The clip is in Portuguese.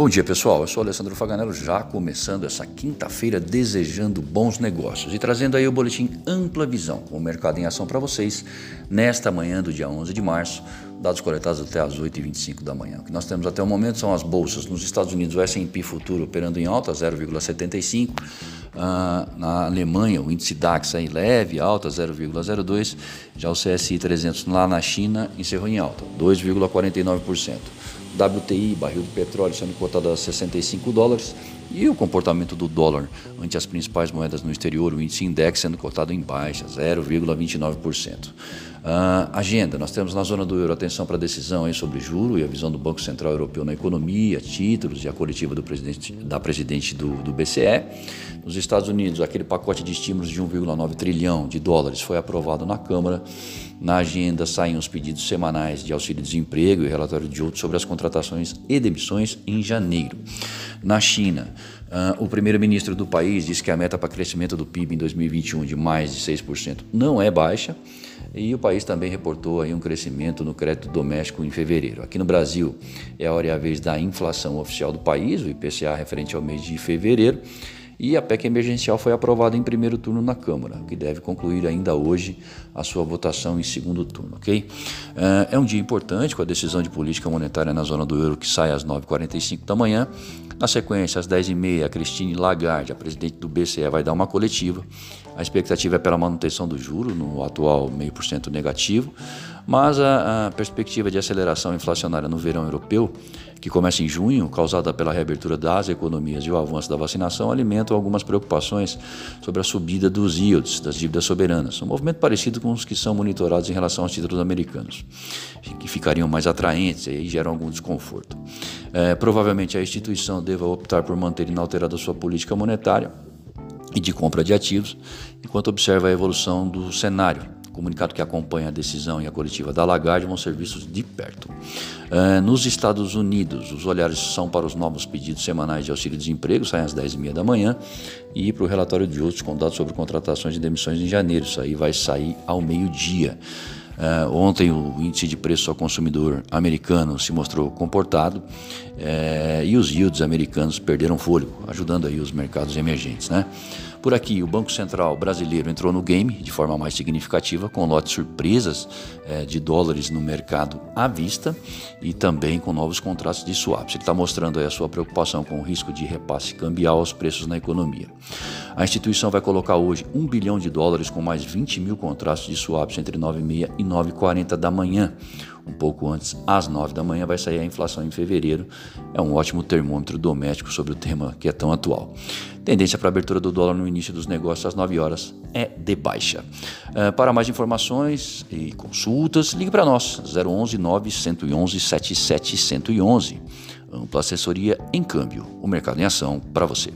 Bom dia, pessoal. Eu sou Alessandro Faganello, já começando essa quinta-feira desejando bons negócios e trazendo aí o boletim Ampla Visão, com o mercado em ação para vocês nesta manhã do dia 11 de março, dados coletados até às 8h25 da manhã. O que nós temos até o momento são as bolsas. Nos Estados Unidos, o S&P Futuro operando em alta, 0,75. Uh, ah, na Alemanha, o índice DAX aí leve, alta, 0,02. Já o CSI 300 lá na China encerrou em alta, 2,49%. WTI, barril de petróleo, sendo cotado a 65 dólares, e o comportamento do dólar ante as principais moedas no exterior, o índice index sendo cotado em baixa, 0,29%. Uh, agenda, nós temos na zona do euro atenção para a decisão aí sobre juro e a visão do Banco Central Europeu na economia, títulos e a coletiva presidente, da presidente do, do BCE. Nos Estados Unidos, aquele pacote de estímulos de 1,9 trilhão de dólares foi aprovado na Câmara. Na agenda saem os pedidos semanais de auxílio-desemprego e relatório de outros sobre as contratações e demissões em janeiro. Na China, uh, o primeiro-ministro do país disse que a meta para crescimento do PIB em 2021 de mais de 6% não é baixa. E o país também reportou aí um crescimento no crédito doméstico em fevereiro. Aqui no Brasil é a hora e a vez da inflação oficial do país, o IPCA referente ao mês de fevereiro. E a PEC emergencial foi aprovada em primeiro turno na Câmara, que deve concluir ainda hoje a sua votação em segundo turno, ok? É, é um dia importante com a decisão de política monetária na zona do euro que sai às 9h45 da manhã. Na sequência, às 10h30, a Christine Lagarde, a presidente do BCE, vai dar uma coletiva. A expectativa é pela manutenção do juro no atual meio por cento negativo, mas a, a perspectiva de aceleração inflacionária no verão europeu, que começa em junho, causada pela reabertura das economias e o avanço da vacinação, alimentam algumas preocupações sobre a subida dos yields, das dívidas soberanas, um movimento parecido com os que são monitorados em relação aos títulos americanos, que ficariam mais atraentes e geram algum desconforto. É, provavelmente a instituição deva optar por manter inalterada sua política monetária e de compra de ativos, enquanto observa a evolução do cenário. O comunicado que acompanha a decisão e a coletiva da Lagarde vão ser vistos de perto. Uh, nos Estados Unidos, os olhares são para os novos pedidos semanais de auxílio-desemprego, saem às 10h30 da manhã, e para o relatório de outros com dados sobre contratações e demissões em janeiro. Isso aí vai sair ao meio-dia. Uh, ontem o índice de preço ao consumidor americano se mostrou comportado uh, e os yields americanos perderam fôlego, ajudando aí os mercados emergentes. Né? Por aqui, o Banco Central brasileiro entrou no game de forma mais significativa, com lotes surpresas é, de dólares no mercado à vista e também com novos contratos de swaps. Ele está mostrando a sua preocupação com o risco de repasse cambial aos preços na economia. A instituição vai colocar hoje 1 bilhão de dólares com mais 20 mil contratos de swaps entre 9h30 e 9h40 da manhã. Um pouco antes, às 9 da manhã, vai sair a inflação em fevereiro. É um ótimo termômetro doméstico sobre o tema que é tão atual. Tendência para abertura do dólar no início dos negócios às 9 horas é de baixa. Uh, para mais informações e consultas, ligue para nós, 011 911 77 111. Ampla assessoria em câmbio. O mercado em ação para você.